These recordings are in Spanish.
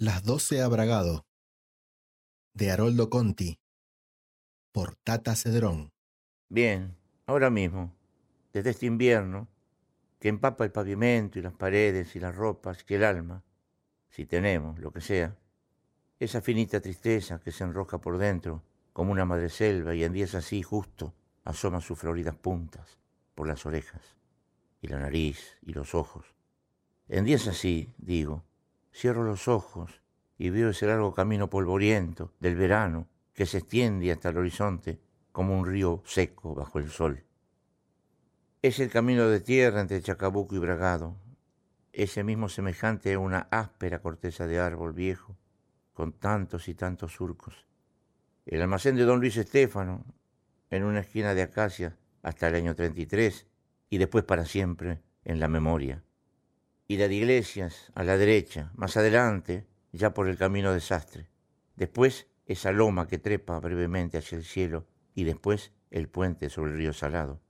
Las doce a de Haroldo Conti, por Tata Cedrón. Bien, ahora mismo, desde este invierno, que empapa el pavimento y las paredes y las ropas y el alma, si tenemos, lo que sea, esa finita tristeza que se enroja por dentro como una madreselva y en días así justo asoma sus floridas puntas por las orejas y la nariz y los ojos. En días así, digo, cierro los ojos y veo ese largo camino polvoriento del verano que se extiende hasta el horizonte como un río seco bajo el sol. Es el camino de tierra entre Chacabuco y Bragado, ese mismo semejante a una áspera corteza de árbol viejo, con tantos y tantos surcos. El almacén de don Luis Estéfano, en una esquina de acacia hasta el año 33 y después para siempre en la memoria. Y la de iglesias a la derecha, más adelante, ya por el camino desastre. Después esa loma que trepa brevemente hacia el cielo y después el puente sobre el río Salado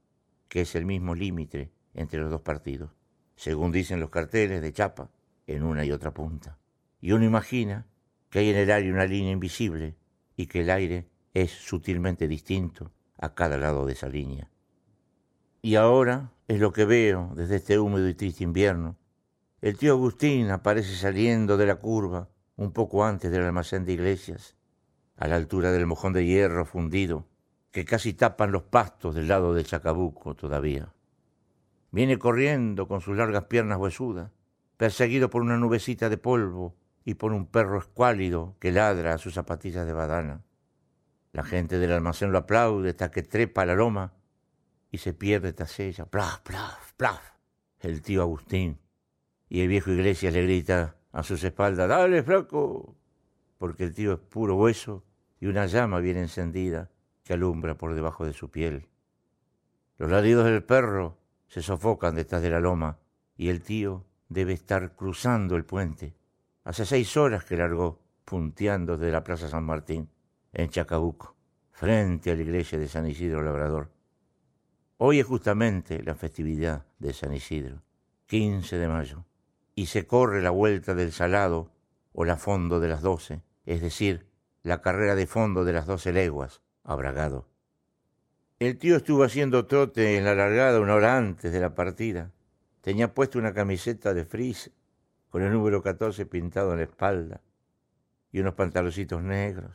que es el mismo límite entre los dos partidos, según dicen los carteles de chapa, en una y otra punta. Y uno imagina que hay en el aire una línea invisible y que el aire es sutilmente distinto a cada lado de esa línea. Y ahora es lo que veo desde este húmedo y triste invierno. El tío Agustín aparece saliendo de la curva un poco antes del almacén de iglesias, a la altura del mojón de hierro fundido que casi tapan los pastos del lado del Chacabuco todavía. Viene corriendo con sus largas piernas huesudas, perseguido por una nubecita de polvo y por un perro escuálido que ladra a sus zapatillas de badana. La gente del almacén lo aplaude hasta que trepa la loma y se pierde tras ella. Plaf, plaf, plaf. El tío Agustín. Y el viejo Iglesias le grita a sus espaldas, dale, flaco, porque el tío es puro hueso y una llama bien encendida que alumbra por debajo de su piel. Los ladridos del perro se sofocan detrás de la loma y el tío debe estar cruzando el puente. Hace seis horas que largó, punteando desde la Plaza San Martín, en Chacabuco, frente a la iglesia de San Isidro Labrador. Hoy es justamente la festividad de San Isidro, 15 de mayo, y se corre la vuelta del Salado o la fondo de las doce, es decir, la carrera de fondo de las doce leguas, abragado. El tío estuvo haciendo trote en la largada una hora antes de la partida. Tenía puesto una camiseta de frizz con el número 14 pintado en la espalda y unos pantaloncitos negros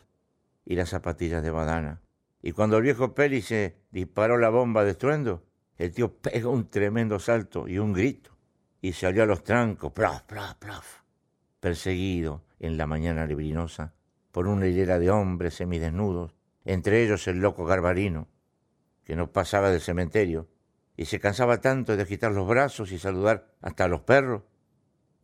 y las zapatillas de badana. Y cuando el viejo Peli se disparó la bomba de estruendo, el tío pegó un tremendo salto y un grito y salió a los trancos, plaf, plaf, plaf, perseguido en la mañana librinosa por una hilera de hombres semidesnudos entre ellos el loco Garbarino, que no pasaba del cementerio, y se cansaba tanto de agitar los brazos y saludar hasta a los perros.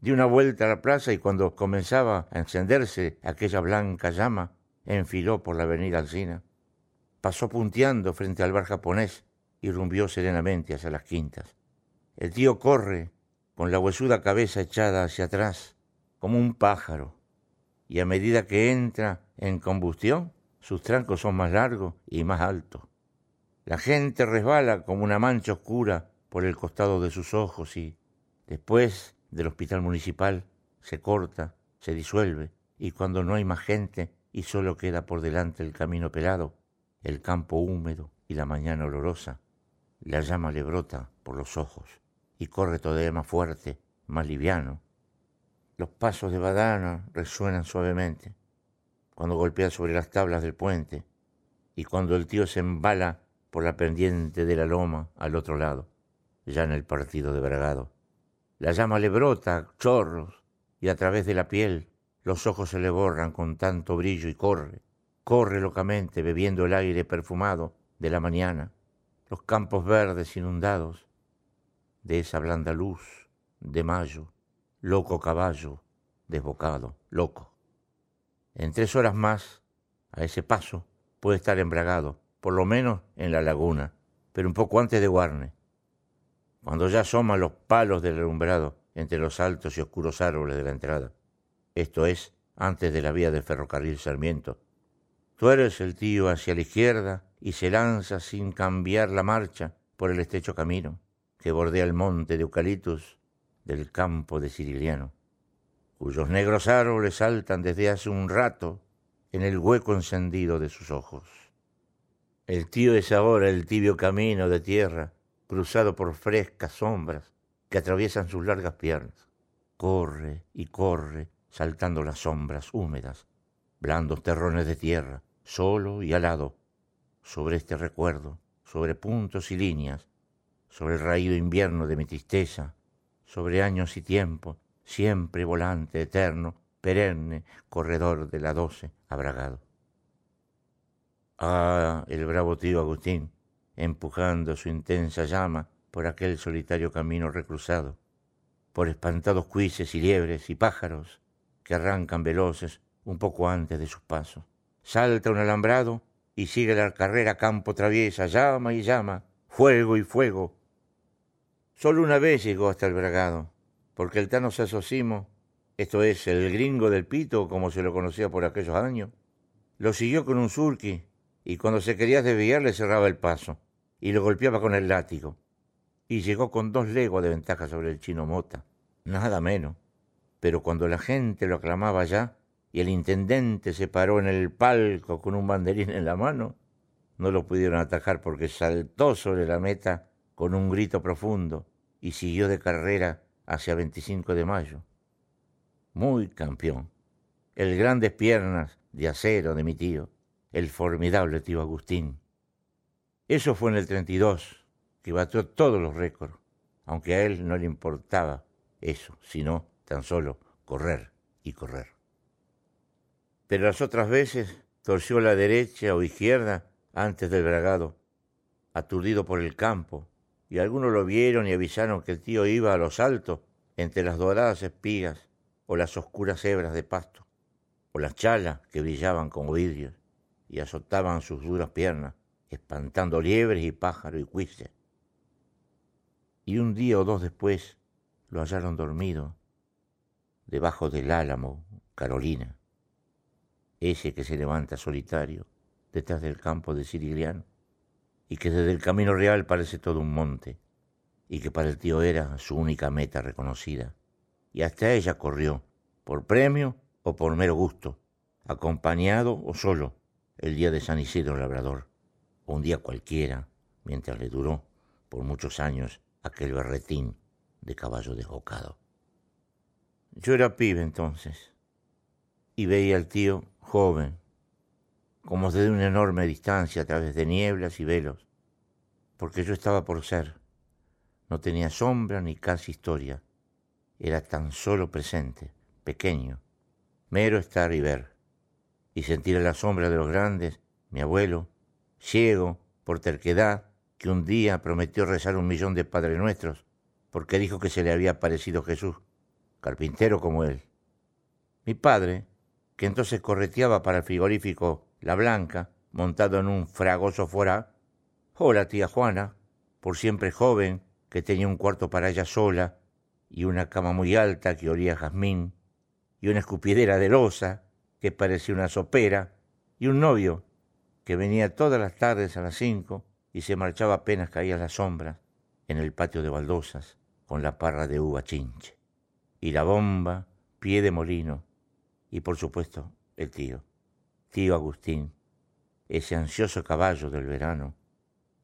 Dio una vuelta a la plaza y cuando comenzaba a encenderse aquella blanca llama, enfiló por la avenida Alcina. Pasó punteando frente al bar japonés y rumbió serenamente hacia las quintas. El tío corre con la huesuda cabeza echada hacia atrás, como un pájaro, y a medida que entra en combustión, sus trancos son más largos y más altos. La gente resbala como una mancha oscura por el costado de sus ojos y, después del hospital municipal, se corta, se disuelve, y cuando no hay más gente y solo queda por delante el camino pelado, el campo húmedo y la mañana olorosa, la llama le brota por los ojos y corre todavía más fuerte, más liviano. Los pasos de Badana resuenan suavemente cuando golpea sobre las tablas del puente y cuando el tío se embala por la pendiente de la loma al otro lado, ya en el partido de Bragado. La llama le brota chorros y a través de la piel los ojos se le borran con tanto brillo y corre, corre locamente bebiendo el aire perfumado de la mañana, los campos verdes inundados de esa blanda luz de mayo, loco caballo, desbocado, loco. En tres horas más, a ese paso, puede estar embragado, por lo menos en la laguna, pero un poco antes de Guarne. Cuando ya asoman los palos del alumbrado entre los altos y oscuros árboles de la entrada. Esto es, antes de la vía del ferrocarril Sarmiento. Tú eres el tío hacia la izquierda y se lanza sin cambiar la marcha por el estrecho camino que bordea el monte de eucaliptus del campo de Ciriliano. cuyos negros árboles saltan desde hace un rato en el hueco encendido de sus ojos. El tío es ahora el tibio camino de tierra, cruzado por frescas sombras que atraviesan sus largas piernas. Corre y corre, saltando las sombras húmedas, blandos terrones de tierra, solo y alado, sobre este recuerdo, sobre puntos y líneas, sobre el raído invierno de mi tristeza, sobre años y tiempo, siempre volante eterno, perenne, corredor de la doce, abragado. Ah, el bravo tío Agustín, empujando su intensa llama por aquel solitario camino recruzado, por espantados cuises y liebres y pájaros que arrancan veloces un poco antes de sus pasos. Salta un alambrado y sigue la carrera campo traviesa, llama y llama, fuego y fuego. Solo una vez llegó hasta el bragado, porque el Tano Sasosimo, esto es, el gringo del pito, como se lo conocía por aquellos años, lo siguió con un surqui y cuando se quería desviar le cerraba el paso y lo golpeaba con el látigo. Y llegó con dos legos de ventaja sobre el chino Mota, nada menos. Pero cuando la gente lo aclamaba ya y el intendente se paró en el palco con un banderín en la mano, no lo pudieron atajar porque saltó sobre la meta con un grito profundo y siguió de carrera hacia 25 de mayo. Muy campeón. El grandes piernas de acero de mi tío, el formidable tío Agustín. Eso fue en el 32, que batió todos los récords, aunque a él no le importaba eso, sino tan solo correr y correr. Pero las otras veces torció la derecha o izquierda antes del bragado, aturdido por el campo, y algunos lo vieron y avisaron que el tío iba a los altos entre las doradas espigas o las oscuras hebras de pasto, o las chalas que brillaban como vidrios y azotaban sus duras piernas, espantando liebres y pájaros y cuises. Y un día o dos después lo hallaron dormido debajo del álamo, Carolina, ese que se levanta solitario detrás del campo de Sirigliano y que desde el camino real parece todo un monte y que para el tío era su única meta reconocida. Y hasta ella corrió, por premio o por mero gusto, acompañado o solo, el día de San Isidro Labrador, o un día cualquiera, mientras le duró por muchos años aquel berretín de caballo desbocado. Yo era pibe entonces, y veía al tío joven, como desde una enorme distancia a través de nieblas y velos, porque yo estaba por ser, no tenía sombra ni casi historia. Era tan solo presente, pequeño, mero estar y ver. Y sentir a la sombra de los grandes, mi abuelo, ciego por terquedad, que un día prometió rezar un millón de Padre Nuestros, porque dijo que se le había parecido Jesús, carpintero como él. Mi padre, que entonces correteaba para el frigorífico La Blanca, montado en un fragoso fuera. Hola, tía Juana, por siempre joven, que tenía un cuarto para ella sola, y una cama muy alta que olía a jazmín, y una escupidera de losa que parecía una sopera, y un novio que venía todas las tardes a las cinco y se marchaba apenas caían las sombras en el patio de baldosas con la parra de uva chinche, y la bomba, pie de molino, y por supuesto el tío, tío Agustín, ese ansioso caballo del verano,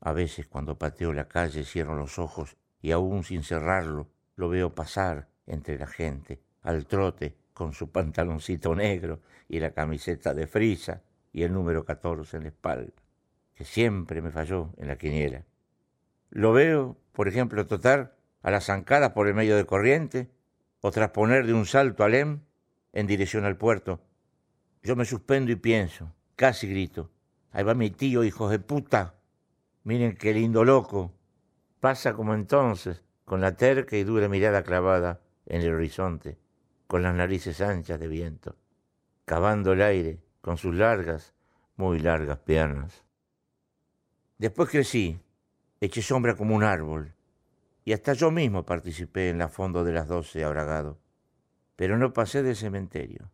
a veces cuando pateo la calle cierro los ojos y aún sin cerrarlo lo veo pasar entre la gente, al trote, con su pantaloncito negro y la camiseta de frisa y el número 14 en la espalda, que siempre me falló en la quiniela. Lo veo, por ejemplo, totar a la zancada por el medio de corriente o trasponer de un salto al EM en dirección al puerto. Yo me suspendo y pienso, casi grito, ahí va mi tío, hijo de puta, Miren qué lindo loco. Pasa como entonces, con la terca y dura mirada clavada en el horizonte, con las narices anchas de viento, cavando el aire con sus largas, muy largas piernas. Después crecí, eché sombra como un árbol, y hasta yo mismo participé en la fondo de las doce abragado, pero no pasé del cementerio.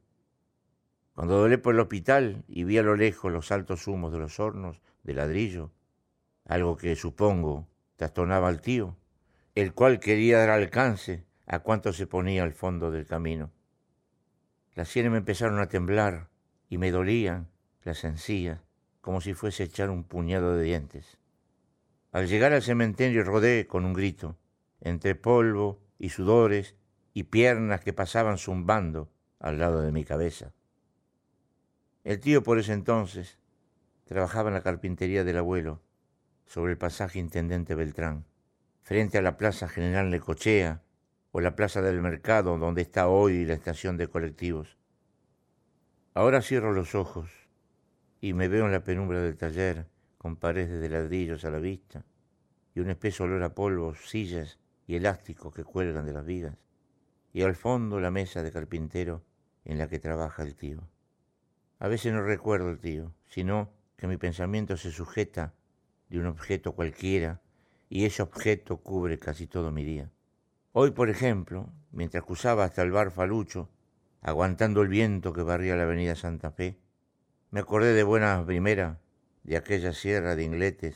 Cuando dolé por el hospital y vi a lo lejos los altos humos de los hornos de ladrillo, algo que supongo trastornaba al tío, el cual quería dar alcance a cuanto se ponía al fondo del camino. Las sienes me empezaron a temblar y me dolían las encías como si fuese echar un puñado de dientes. Al llegar al cementerio rodé con un grito, entre polvo y sudores y piernas que pasaban zumbando al lado de mi cabeza. El tío por ese entonces trabajaba en la carpintería del abuelo, sobre el pasaje Intendente Beltrán, frente a la Plaza General Lecochea o la Plaza del Mercado donde está hoy la estación de colectivos. Ahora cierro los ojos y me veo en la penumbra del taller con paredes de ladrillos a la vista y un espeso olor a polvo, sillas y elásticos que cuelgan de las vigas, y al fondo la mesa de carpintero en la que trabaja el tío. A veces no recuerdo el tío, sino que mi pensamiento se sujeta de un objeto cualquiera y ese objeto cubre casi todo mi día. Hoy, por ejemplo, mientras cruzaba hasta el bar Falucho, aguantando el viento que barría la avenida Santa Fe, me acordé de buena primera de aquella sierra de ingletes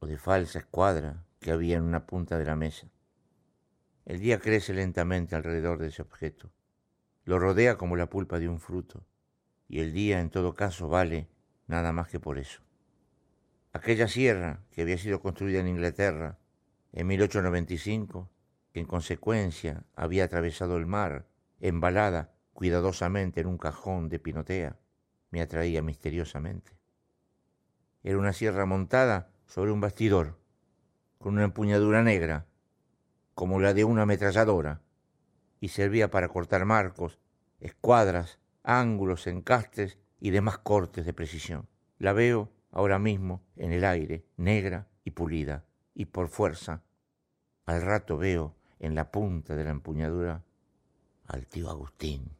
o de falsa escuadra que había en una punta de la mesa. El día crece lentamente alrededor de ese objeto. Lo rodea como la pulpa de un fruto, y el día en todo caso vale nada más que por eso. Aquella sierra que había sido construida en Inglaterra en 1895, que en consecuencia había atravesado el mar, embalada cuidadosamente en un cajón de pinotea, me atraía misteriosamente. Era una sierra montada sobre un bastidor, con una empuñadura negra, como la de una ametralladora, y servía para cortar marcos, escuadras, ángulos, encastres y demás cortes de precisión. La veo ahora mismo en el aire, negra y pulida, y por fuerza, al rato veo en la punta de la empuñadura al tío Agustín.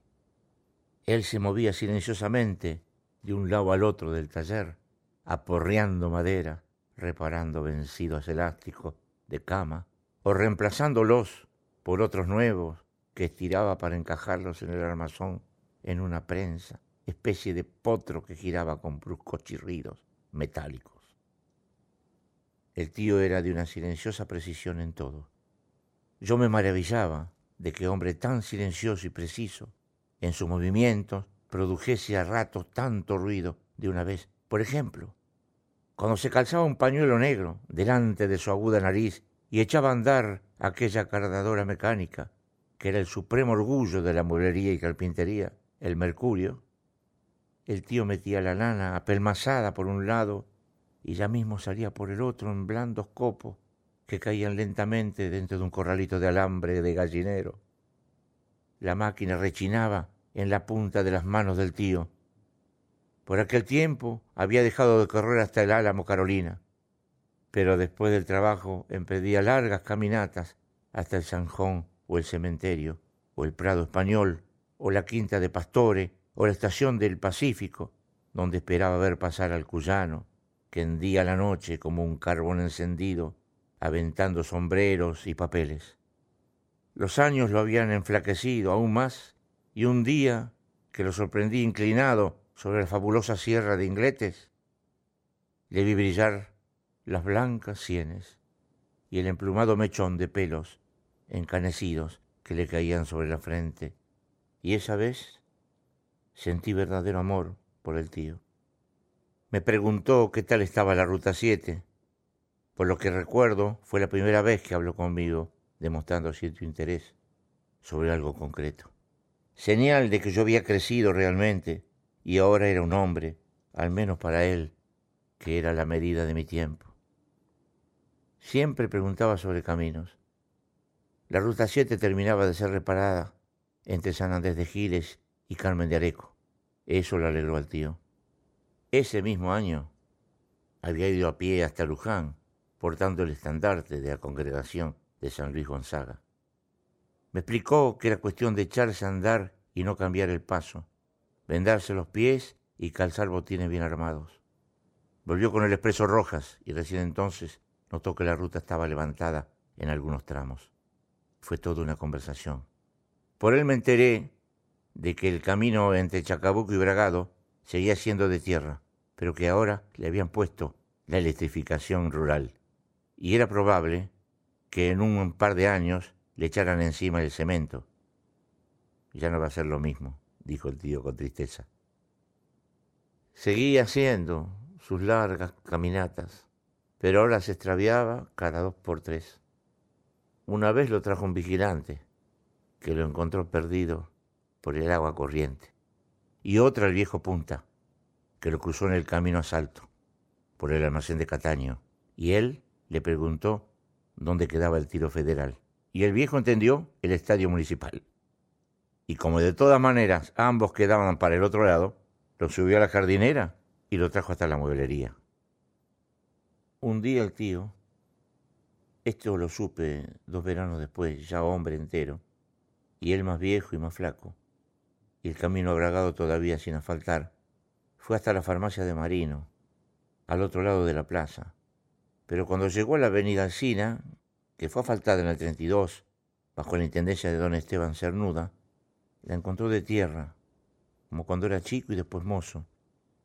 Él se movía silenciosamente de un lado al otro del taller, aporreando madera, reparando vencidos elásticos de cama o reemplazándolos por otros nuevos que estiraba para encajarlos en el armazón en una prensa, especie de potro que giraba con bruscos chirridos metálicos. El tío era de una silenciosa precisión en todo. Yo me maravillaba de que hombre tan silencioso y preciso en sus movimientos produjese a ratos tanto ruido de una vez. Por ejemplo, cuando se calzaba un pañuelo negro delante de su aguda nariz y echaba a andar aquella cardadora mecánica, que era el supremo orgullo de la mueblería y carpintería, el mercurio, el tío metía la lana apelmazada por un lado y ya mismo salía por el otro en blandos copos que caían lentamente dentro de un corralito de alambre de gallinero. La máquina rechinaba en la punta de las manos del tío. Por aquel tiempo había dejado de correr hasta el Álamo Carolina, pero después del trabajo empedía largas caminatas hasta el Sanjón o el cementerio, o el Prado Español, o la Quinta de Pastore, o la estación del Pacífico, donde esperaba ver pasar al cuyano, que hendía la noche como un carbón encendido aventando sombreros y papeles. Los años lo habían enflaquecido aún más, y un día que lo sorprendí inclinado sobre la fabulosa sierra de Ingletes, le vi brillar las blancas sienes y el emplumado mechón de pelos encanecidos que le caían sobre la frente, y esa vez sentí verdadero amor por el tío. Me preguntó qué tal estaba la Ruta 7, por lo que recuerdo, fue la primera vez que habló conmigo, demostrando cierto interés sobre algo concreto. Señal de que yo había crecido realmente y ahora era un hombre, al menos para él, que era la medida de mi tiempo. Siempre preguntaba sobre caminos. La ruta 7 terminaba de ser reparada entre San Andrés de Giles y Carmen de Areco. Eso le alegró al tío. Ese mismo año había ido a pie hasta Luján portando el estandarte de la congregación de San Luis Gonzaga. Me explicó que era cuestión de echarse a andar y no cambiar el paso, vendarse los pies y calzar botines bien armados. Volvió con el expreso Rojas y recién entonces notó que la ruta estaba levantada en algunos tramos. Fue toda una conversación. Por él me enteré de que el camino entre Chacabuco y Bragado seguía siendo de tierra, pero que ahora le habían puesto la electrificación rural y era probable que en un par de años le echaran encima el cemento. ya no va a ser lo mismo, dijo el tío con tristeza. Seguía haciendo sus largas caminatas, pero ahora se extraviaba cada dos por tres. Una vez lo trajo un vigilante, que lo encontró perdido por el agua corriente, y otra el viejo Punta, que lo cruzó en el camino a Salto, por el almacén de Cataño, y él le preguntó dónde quedaba el tiro federal. Y el viejo entendió el estadio municipal. Y como de todas maneras ambos quedaban para el otro lado, lo subió a la jardinera y lo trajo hasta la mueblería. Un día el tío, esto lo supe dos veranos después, ya hombre entero, y él más viejo y más flaco, y el camino abragado todavía sin asfaltar, fue hasta la farmacia de Marino, al otro lado de la plaza. Pero cuando llegó a la avenida Alcina, que fue asfaltada en el 32, bajo la intendencia de don Esteban Cernuda, la encontró de tierra, como cuando era chico y después mozo,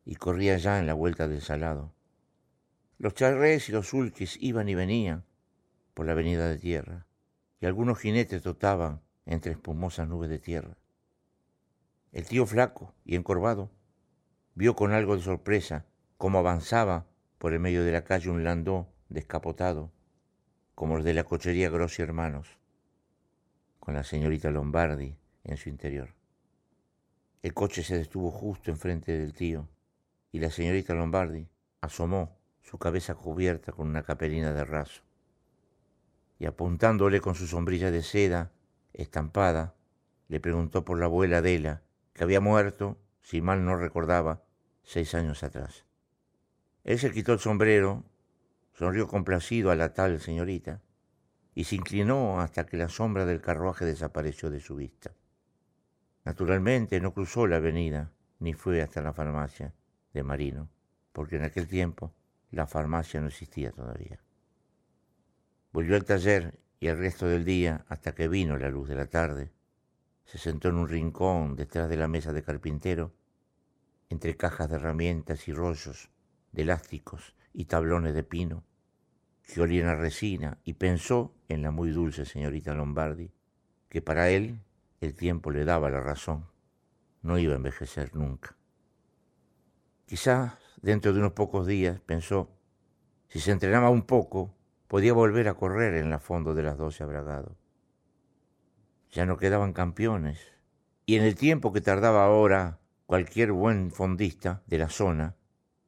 y corría ya en la vuelta del salado. Los charrés y los sulques iban y venían por la avenida de tierra, y algunos jinetes trotaban entre espumosas nubes de tierra. El tío flaco y encorvado vio con algo de sorpresa cómo avanzaba por el medio de la calle un landó descapotado, como los de la cochería Grossi Hermanos, con la señorita Lombardi en su interior. El coche se detuvo justo enfrente del tío y la señorita Lombardi asomó su cabeza cubierta con una capelina de raso y apuntándole con su sombrilla de seda estampada, le preguntó por la abuela Adela, que había muerto, si mal no recordaba, seis años atrás. Él se quitó el sombrero, sonrió complacido a la tal señorita y se inclinó hasta que la sombra del carruaje desapareció de su vista. Naturalmente no cruzó la avenida ni fue hasta la farmacia de Marino, porque en aquel tiempo la farmacia no existía todavía. Volvió al taller y el resto del día, hasta que vino la luz de la tarde, se sentó en un rincón detrás de la mesa de carpintero, entre cajas de herramientas y rollos de elásticos y tablones de pino que olían a resina y pensó en la muy dulce señorita Lombardi, que para él el tiempo le daba la razón, no iba a envejecer nunca. Quizás dentro de unos pocos días, pensó, si se entrenaba un poco, podía volver a correr en la fondo de las doce abragados. Ya no quedaban campeones, y en el tiempo que tardaba ahora cualquier buen fondista de la zona,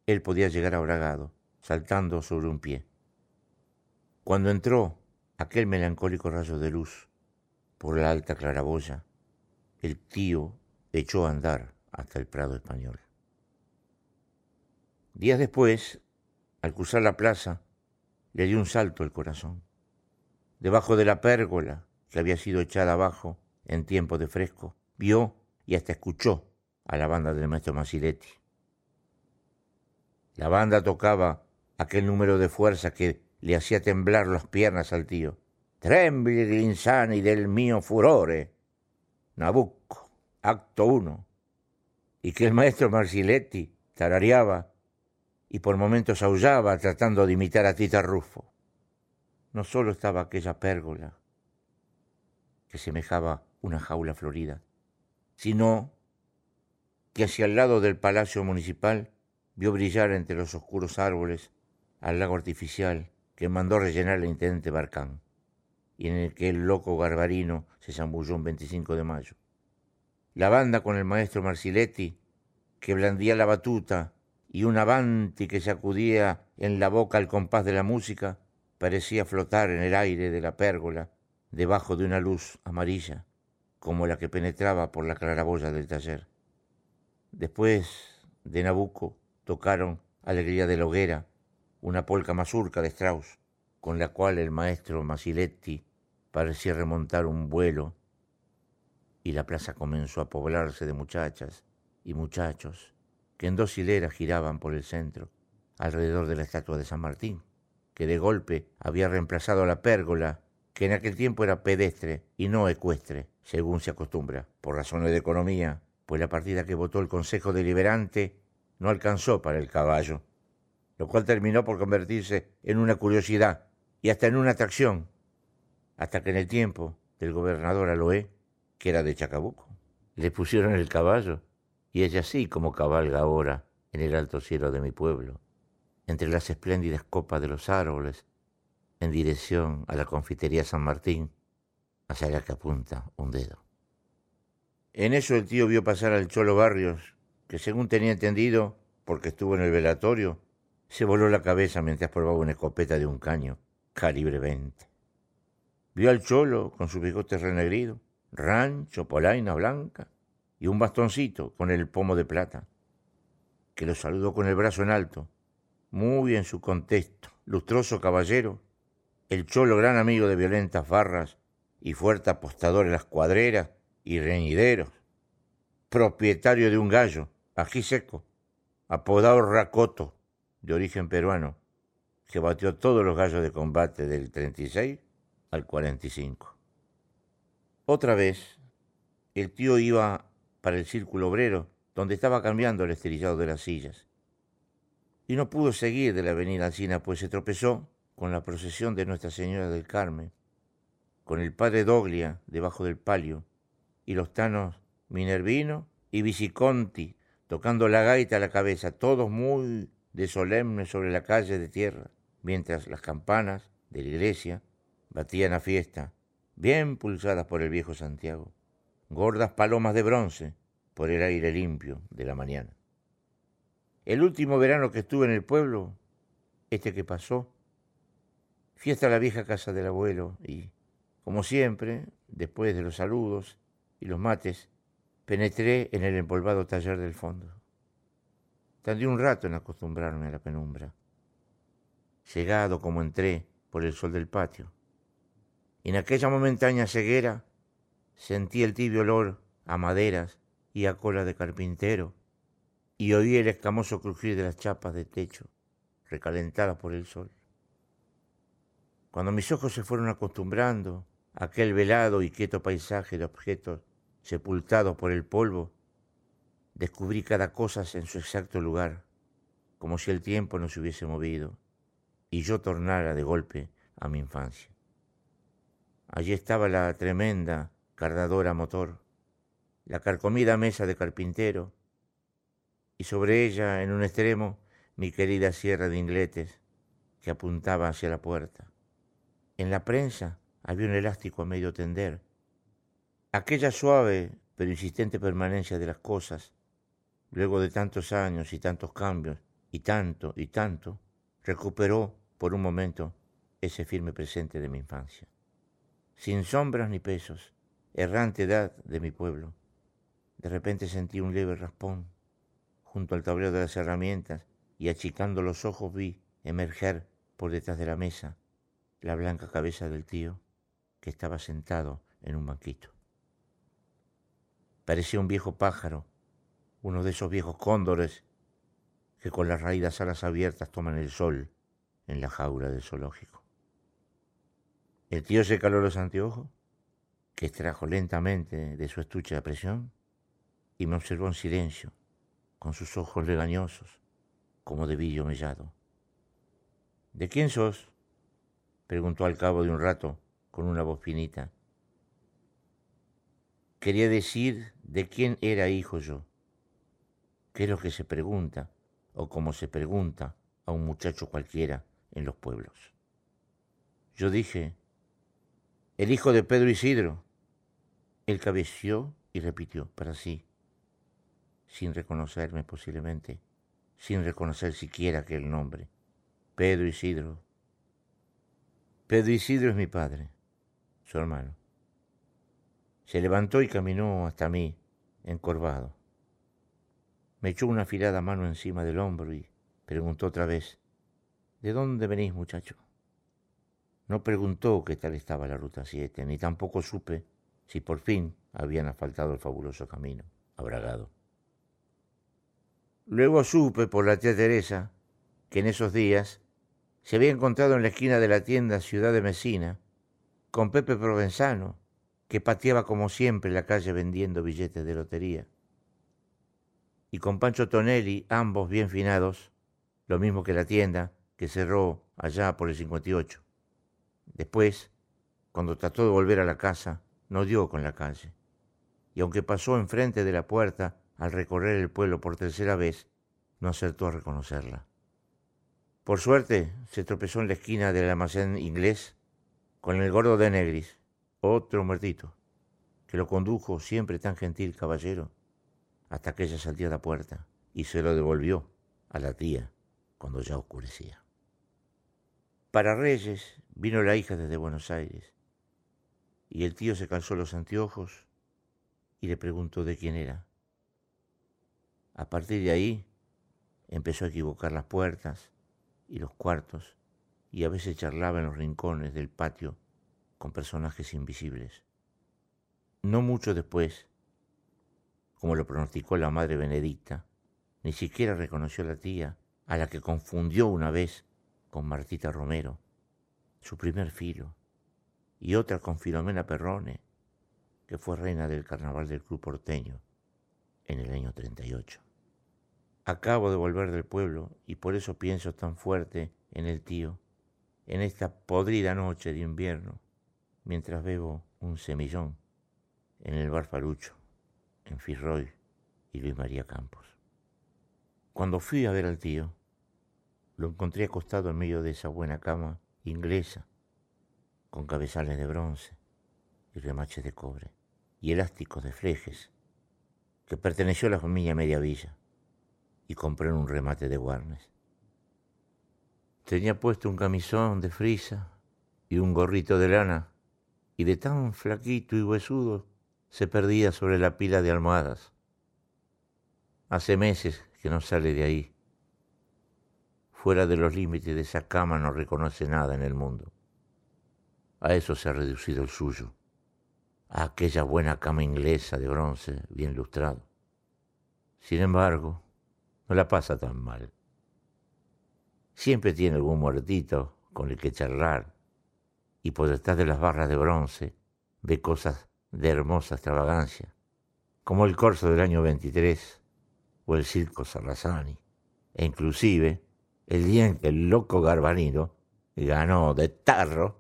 él podía llegar a Bragado, saltando sobre un pie. Cuando entró aquel melancólico rayo de luz por la alta claraboya, el tío echó a andar hasta el Prado español. Días después, al cruzar la plaza, le dio un salto el corazón. Debajo de la pérgola, que había sido echada abajo en tiempo de fresco, vio y hasta escuchó a la banda del maestro Masiletti. La banda tocaba aquel número de fuerza que le hacía temblar las piernas al tío. Trembli l'insani del mio furore. Nabucco, acto uno. Y que el maestro Marsiletti tarareaba y por momentos aullaba tratando de imitar a Tita Rufo. No solo estaba aquella pérgola que semejaba una jaula florida, sino que hacia el lado del palacio municipal vio brillar entre los oscuros árboles al lago artificial que mandó rellenar el intendente Barcán, y en el que el loco Garbarino se zambulló un 25 de mayo. La banda con el maestro Marsiletti, que blandía la batuta, y un avanti que sacudía en la boca al compás de la música, parecía flotar en el aire de la pérgola, debajo de una luz amarilla, como la que penetraba por la claraboya del taller. Después de Nabucco, tocaron Alegría de la Hoguera, una polca mazurca de Strauss, con la cual el maestro Masiletti parecía remontar un vuelo, y la plaza comenzó a poblarse de muchachas y muchachos que en dos hileras giraban por el centro, alrededor de la estatua de San Martín, que de golpe había reemplazado a la pérgola, que en aquel tiempo era pedestre y no ecuestre, según se acostumbra, por razones de economía, pues la partida que votó el Consejo Deliberante no alcanzó para el caballo, lo cual terminó por convertirse en una curiosidad y hasta en una atracción, hasta que en el tiempo del gobernador Aloé, que era de Chacabuco, Le pusieron el caballo y ella así como cabalga ahora en el alto cielo de mi pueblo, entre las espléndidas copas de los árboles, en dirección a la confitería San Martín, hacia la que apunta un dedo. En eso el tío vio pasar al Cholo Barrios, que según tenía entendido, porque estuvo en el velatorio, se voló la cabeza mientras probaba una escopeta de un caño, calibre 20. Vio al Cholo con su bigote renegrido, rancho, polaina blanca y un bastoncito con el pomo de plata, que lo saludó con el brazo en alto, muy en su contexto, lustroso caballero, el Cholo gran amigo de violentas barras y fuerte apostador en las cuadreras y reñideros, propietario de un gallo, ají seco, apodado Racoto, de origen peruano, que batió todos los gallos de combate del 36 al 45. Otra vez, el tío iba para el círculo obrero, donde estaba cambiando el esterillado de las sillas. Y no pudo seguir de la avenida Alcina, pues se tropezó con la procesión de Nuestra Señora del Carmen, con el padre Doglia debajo del palio, y los tanos Minervino y Viciconti tocando la gaita a la cabeza, todos muy de solemne sobre la calle de tierra, mientras las campanas de la iglesia batían a fiesta, bien pulsadas por el viejo Santiago, gordas palomas de bronce por el aire limpio de la mañana. El último verano que estuve en el pueblo, este que pasó, fiesta a la vieja casa del abuelo y, como siempre, después de los saludos y los mates, penetré en el empolvado taller del fondo. Tardé un rato en acostumbrarme a la penumbra, llegado como entré por el sol del patio. Y en aquella momentánea ceguera sentí el tibio olor a maderas y a cola de carpintero, y oí el escamoso crujir de las chapas de techo, recalentadas por el sol. Cuando mis ojos se fueron acostumbrando a aquel velado y quieto paisaje de objetos sepultados por el polvo, descubrí cada cosa en su exacto lugar, como si el tiempo no se hubiese movido y yo tornara de golpe a mi infancia. Allí estaba la tremenda cardadora motor, la carcomida mesa de carpintero, y sobre ella, en un extremo, mi querida sierra de ingletes que apuntaba hacia la puerta. En la prensa había un elástico a medio tender. Aquella suave pero insistente permanencia de las cosas luego de tantos años y tantos cambios, y tanto y tanto, recuperó por un momento ese firme presente de mi infancia. Sin sombras ni pesos, errante edad de mi pueblo, de repente sentí un leve raspón junto al tablero de las herramientas y achicando los ojos vi emerger por detrás de la mesa la blanca cabeza del tío que estaba sentado en un banquito. Parecía un viejo pájaro uno de esos viejos cóndores que con las raídas alas abiertas toman el sol en la jaula del zoológico. El tío se caló los anteojos, que extrajo lentamente de su estuche de presión, y me observó en silencio, con sus ojos legañosos, como de billo mellado. ¿De quién sos? preguntó al cabo de un rato, con una voz finita. Quería decir de quién era hijo yo qué es lo que se pregunta o como se pregunta a un muchacho cualquiera en los pueblos. Yo dije, el hijo de Pedro Isidro. Él cabeció y repitió para sí, sin reconocerme posiblemente, sin reconocer siquiera aquel nombre. Pedro Isidro. Pedro Isidro es mi padre, su hermano. Se levantó y caminó hasta mí, encorvado. Me echó una afilada mano encima del hombro y preguntó otra vez, ¿De dónde venís, muchacho? No preguntó qué tal estaba la Ruta 7, ni tampoco supe si por fin habían asfaltado el fabuloso camino, abragado. Luego supe por la tía Teresa que en esos días se había encontrado en la esquina de la tienda Ciudad de Mesina con Pepe Provenzano, que pateaba como siempre la calle vendiendo billetes de lotería y con Pancho Tonelli, ambos bien finados, lo mismo que la tienda que cerró allá por el 58. Después, cuando trató de volver a la casa, no dio con la calle. y aunque pasó enfrente de la puerta al recorrer el pueblo por tercera vez, no acertó a reconocerla. Por suerte, se tropezó en la esquina del almacén inglés con el gordo de Negris, otro muertito, que lo condujo, siempre tan gentil caballero, hasta aquella salteada puerta y se lo devolvió a la tía cuando ya oscurecía. Para Reyes vino la hija desde Buenos Aires y el tío se calzó los anteojos y le preguntó de quién era. A partir de ahí empezó a equivocar las puertas y los cuartos y a veces charlaba en los rincones del patio con personajes invisibles. No mucho después, como lo pronosticó la madre Benedicta, ni siquiera reconoció a la tía, a la que confundió una vez con Martita Romero, su primer filo, y otra con Filomena Perrone, que fue reina del carnaval del Club Porteño en el año 38. Acabo de volver del pueblo y por eso pienso tan fuerte en el tío, en esta podrida noche de invierno, mientras bebo un semillón en el bar Falucho, en Firroy y Luis María Campos. Cuando fui a ver al tío, lo encontré acostado en medio de esa buena cama inglesa, con cabezales de bronce y remaches de cobre, y elásticos de flejes, que perteneció a la familia Mediavilla, y compré en un remate de Warnes. Tenía puesto un camisón de frisa y un gorrito de lana, y de tan flaquito y huesudo se perdía sobre la pila de almohadas. Hace meses que no sale de ahí. Fuera de los límites de esa cama no reconoce nada en el mundo. A eso se ha reducido el suyo, a aquella buena cama inglesa de bronce bien lustrado. Sin embargo, no la pasa tan mal. Siempre tiene algún muertito con el que charlar y por detrás de las barras de bronce ve cosas de hermosa extravagancia, como el corso del año 23 o el circo Sarrazani, e inclusive el día en que el loco Garbanino ganó de tarro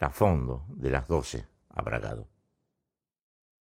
a fondo de las doce a Bragado.